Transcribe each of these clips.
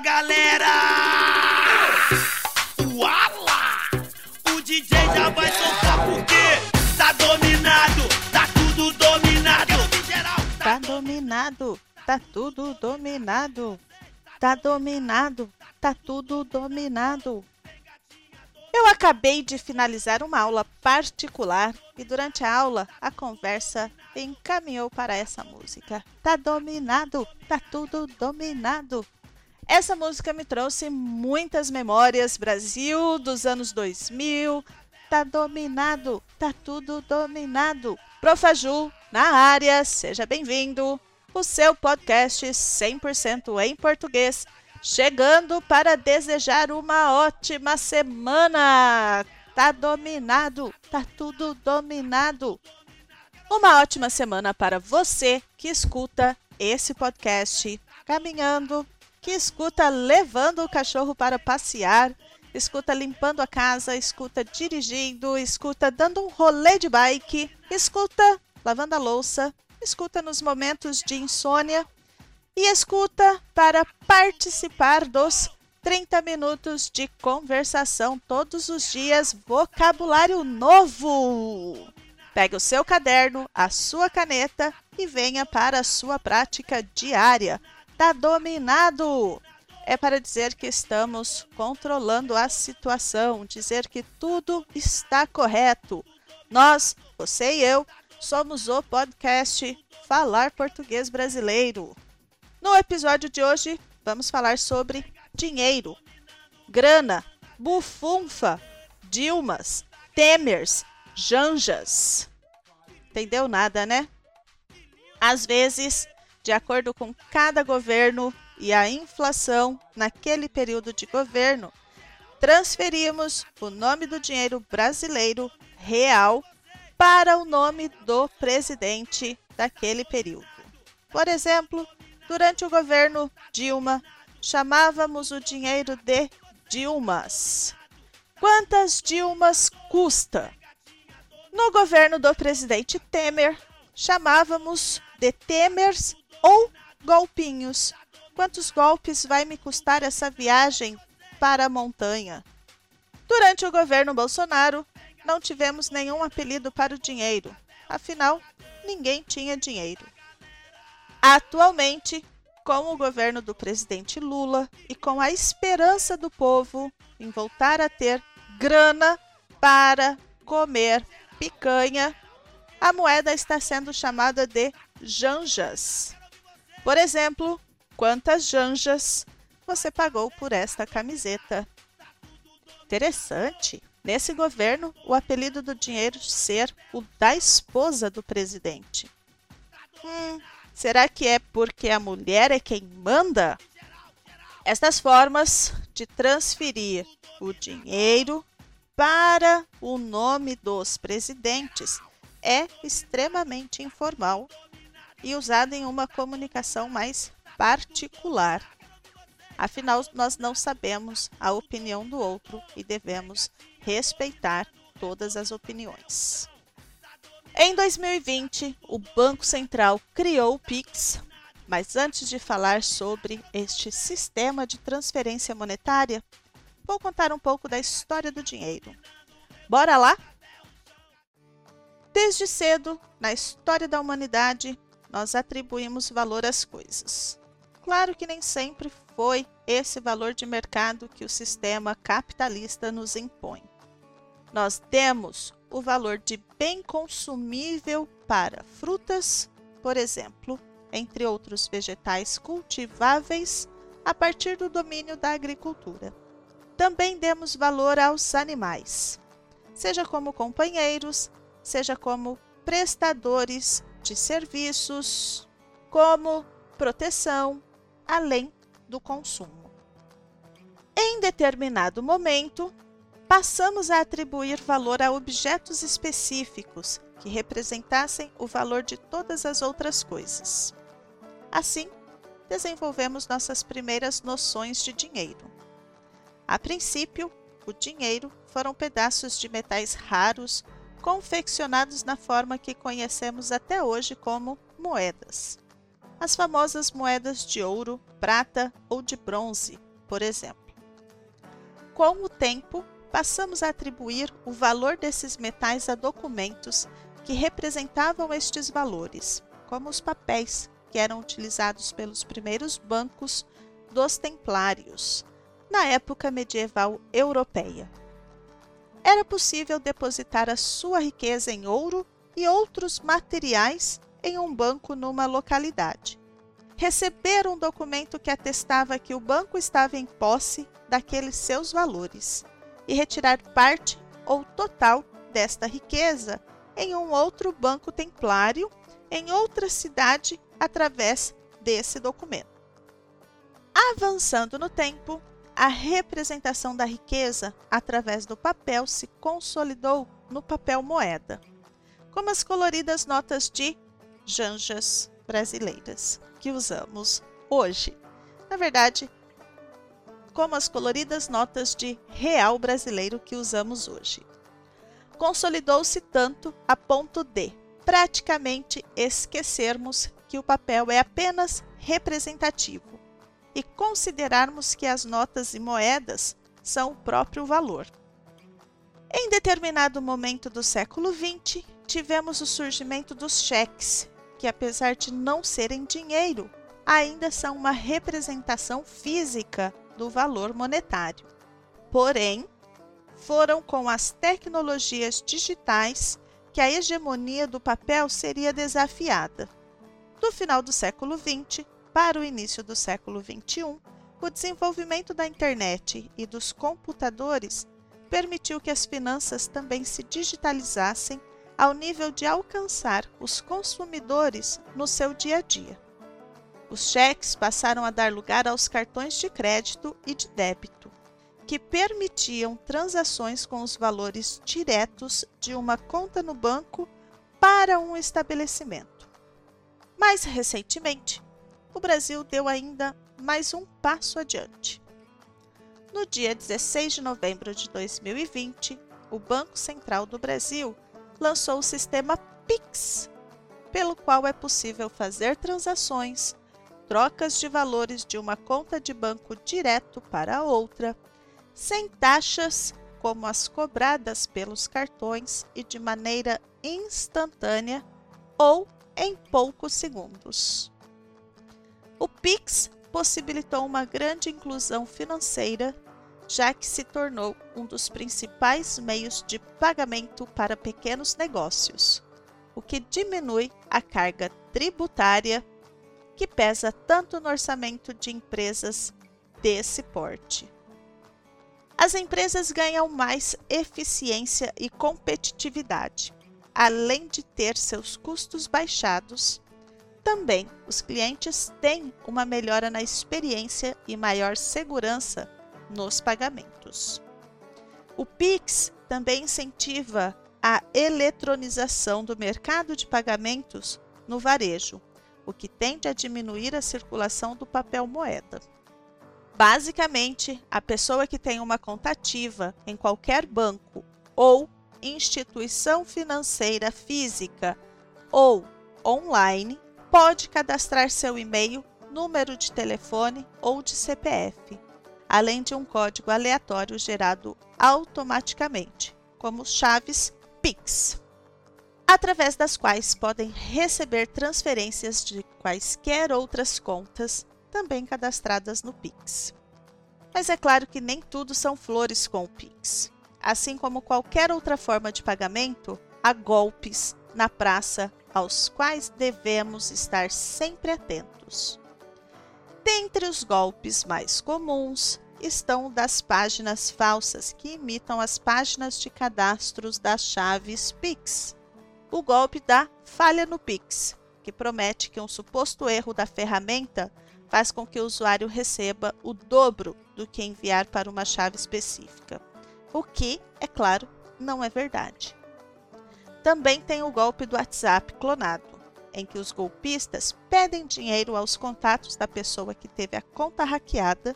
galera! Uala! O DJ já vai soltar porque tá dominado, tá tudo dominado. Tá dominado, tá tudo dominado. Tá dominado, tá tudo dominado. Eu acabei de finalizar uma aula particular e durante a aula a conversa encaminhou para essa música. Tá dominado, tá tudo dominado. Essa música me trouxe muitas memórias Brasil dos anos 2000. Tá dominado, tá tudo dominado. Profaju na área, seja bem-vindo. O seu podcast 100% em português chegando para desejar uma ótima semana. Tá dominado, tá tudo dominado. Uma ótima semana para você que escuta esse podcast caminhando, que escuta levando o cachorro para passear, escuta limpando a casa, escuta dirigindo, escuta dando um rolê de bike, escuta lavando a louça, escuta nos momentos de insônia e escuta para participar dos 30 minutos de conversação todos os dias, vocabulário novo. Pegue o seu caderno, a sua caneta e venha para a sua prática diária. Tá dominado! É para dizer que estamos controlando a situação, dizer que tudo está correto. Nós, você e eu, somos o podcast Falar Português Brasileiro. No episódio de hoje, vamos falar sobre dinheiro, grana, bufunfa, Dilmas, Temers, Janjas. Entendeu nada, né? Às vezes, de acordo com cada governo e a inflação naquele período de governo, transferimos o nome do dinheiro brasileiro real para o nome do presidente daquele período. Por exemplo, Durante o governo Dilma, chamávamos o dinheiro de Dilmas. Quantas Dilmas custa? No governo do presidente Temer, chamávamos de Temers ou golpinhos. Quantos golpes vai me custar essa viagem para a montanha? Durante o governo Bolsonaro, não tivemos nenhum apelido para o dinheiro. Afinal, ninguém tinha dinheiro. Atualmente, com o governo do presidente Lula e com a esperança do povo em voltar a ter grana para comer picanha, a moeda está sendo chamada de janjas. Por exemplo, quantas janjas você pagou por esta camiseta? Interessante. Nesse governo, o apelido do dinheiro ser o da esposa do presidente. Hum, Será que é porque a mulher é quem manda? Estas formas de transferir o dinheiro para o nome dos presidentes é extremamente informal e usada em uma comunicação mais particular. Afinal, nós não sabemos a opinião do outro e devemos respeitar todas as opiniões. Em 2020, o Banco Central criou o Pix, mas antes de falar sobre este sistema de transferência monetária, vou contar um pouco da história do dinheiro. Bora lá? Desde cedo, na história da humanidade, nós atribuímos valor às coisas. Claro que nem sempre foi esse valor de mercado que o sistema capitalista nos impõe. Nós demos o valor de bem consumível para frutas, por exemplo, entre outros vegetais cultiváveis a partir do domínio da agricultura. Também demos valor aos animais, seja como companheiros, seja como prestadores de serviços, como proteção, além do consumo. Em determinado momento, passamos a atribuir valor a objetos específicos que representassem o valor de todas as outras coisas. Assim, desenvolvemos nossas primeiras noções de dinheiro. A princípio, o dinheiro foram pedaços de metais raros confeccionados na forma que conhecemos até hoje como moedas. As famosas moedas de ouro, prata ou de bronze, por exemplo. Com o tempo, passamos a atribuir o valor desses metais a documentos que representavam estes valores, como os papéis que eram utilizados pelos primeiros bancos dos templários, na época medieval europeia. Era possível depositar a sua riqueza em ouro e outros materiais em um banco numa localidade. Receber um documento que atestava que o banco estava em posse daqueles seus valores e retirar parte ou total desta riqueza em um outro banco templário em outra cidade através desse documento. Avançando no tempo, a representação da riqueza através do papel se consolidou no papel moeda, como as coloridas notas de janjas brasileiras que usamos hoje. Na verdade, como as coloridas notas de real brasileiro que usamos hoje. Consolidou-se tanto a ponto de praticamente esquecermos que o papel é apenas representativo e considerarmos que as notas e moedas são o próprio valor. Em determinado momento do século XX, tivemos o surgimento dos cheques, que apesar de não serem dinheiro, ainda são uma representação física do valor monetário. Porém, foram com as tecnologias digitais que a hegemonia do papel seria desafiada. Do final do século XX para o início do século XXI, o desenvolvimento da internet e dos computadores permitiu que as finanças também se digitalizassem ao nível de alcançar os consumidores no seu dia a dia. Os cheques passaram a dar lugar aos cartões de crédito e de débito, que permitiam transações com os valores diretos de uma conta no banco para um estabelecimento. Mais recentemente, o Brasil deu ainda mais um passo adiante. No dia 16 de novembro de 2020, o Banco Central do Brasil lançou o sistema PIX, pelo qual é possível fazer transações trocas de valores de uma conta de banco direto para outra, sem taxas como as cobradas pelos cartões e de maneira instantânea ou em poucos segundos. O Pix possibilitou uma grande inclusão financeira, já que se tornou um dos principais meios de pagamento para pequenos negócios, o que diminui a carga tributária que pesa tanto no orçamento de empresas desse porte. As empresas ganham mais eficiência e competitividade, além de ter seus custos baixados. Também os clientes têm uma melhora na experiência e maior segurança nos pagamentos. O Pix também incentiva a eletronização do mercado de pagamentos no varejo, o que tende a diminuir a circulação do papel moeda. Basicamente, a pessoa que tem uma conta ativa em qualquer banco ou instituição financeira física ou online pode cadastrar seu e-mail, número de telefone ou de CPF, além de um código aleatório gerado automaticamente, como chaves PIX através das quais podem receber transferências de quaisquer outras contas também cadastradas no Pix. Mas é claro que nem tudo são flores com o Pix. Assim como qualquer outra forma de pagamento, há golpes na praça aos quais devemos estar sempre atentos. Dentre os golpes mais comuns estão das páginas falsas que imitam as páginas de cadastros das chaves Pix o golpe da falha no Pix, que promete que um suposto erro da ferramenta faz com que o usuário receba o dobro do que enviar para uma chave específica, o que, é claro, não é verdade. Também tem o golpe do WhatsApp clonado, em que os golpistas pedem dinheiro aos contatos da pessoa que teve a conta hackeada,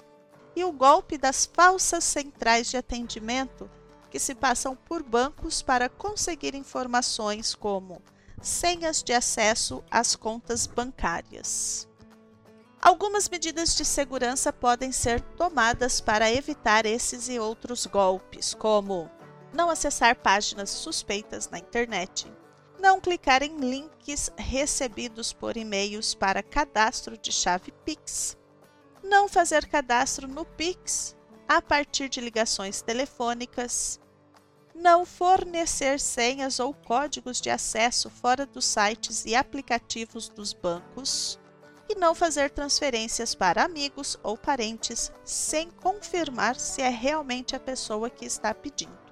e o golpe das falsas centrais de atendimento que se passam por bancos para conseguir informações como senhas de acesso às contas bancárias. Algumas medidas de segurança podem ser tomadas para evitar esses e outros golpes, como não acessar páginas suspeitas na internet, não clicar em links recebidos por e-mails para cadastro de chave Pix, não fazer cadastro no Pix a partir de ligações telefônicas, não fornecer senhas ou códigos de acesso fora dos sites e aplicativos dos bancos. E não fazer transferências para amigos ou parentes sem confirmar se é realmente a pessoa que está pedindo.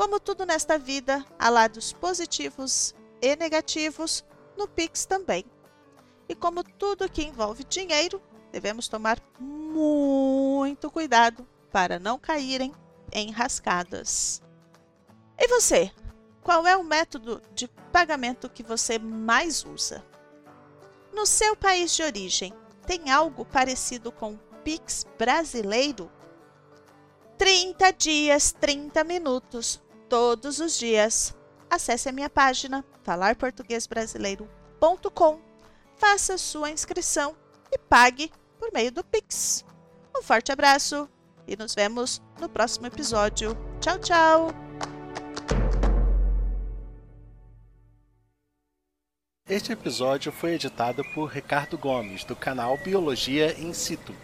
Como tudo nesta vida, há lados positivos e negativos, no Pix também. E como tudo que envolve dinheiro, devemos tomar muito cuidado para não caírem em rascadas. E você? Qual é o método de pagamento que você mais usa? No seu país de origem, tem algo parecido com o Pix brasileiro? 30 dias, 30 minutos, todos os dias. Acesse a minha página falarportuguesbrasileiro.com, faça sua inscrição e pague por meio do Pix. Um forte abraço e nos vemos no próximo episódio. Tchau, tchau! Este episódio foi editado por Ricardo Gomes, do canal Biologia in Situ.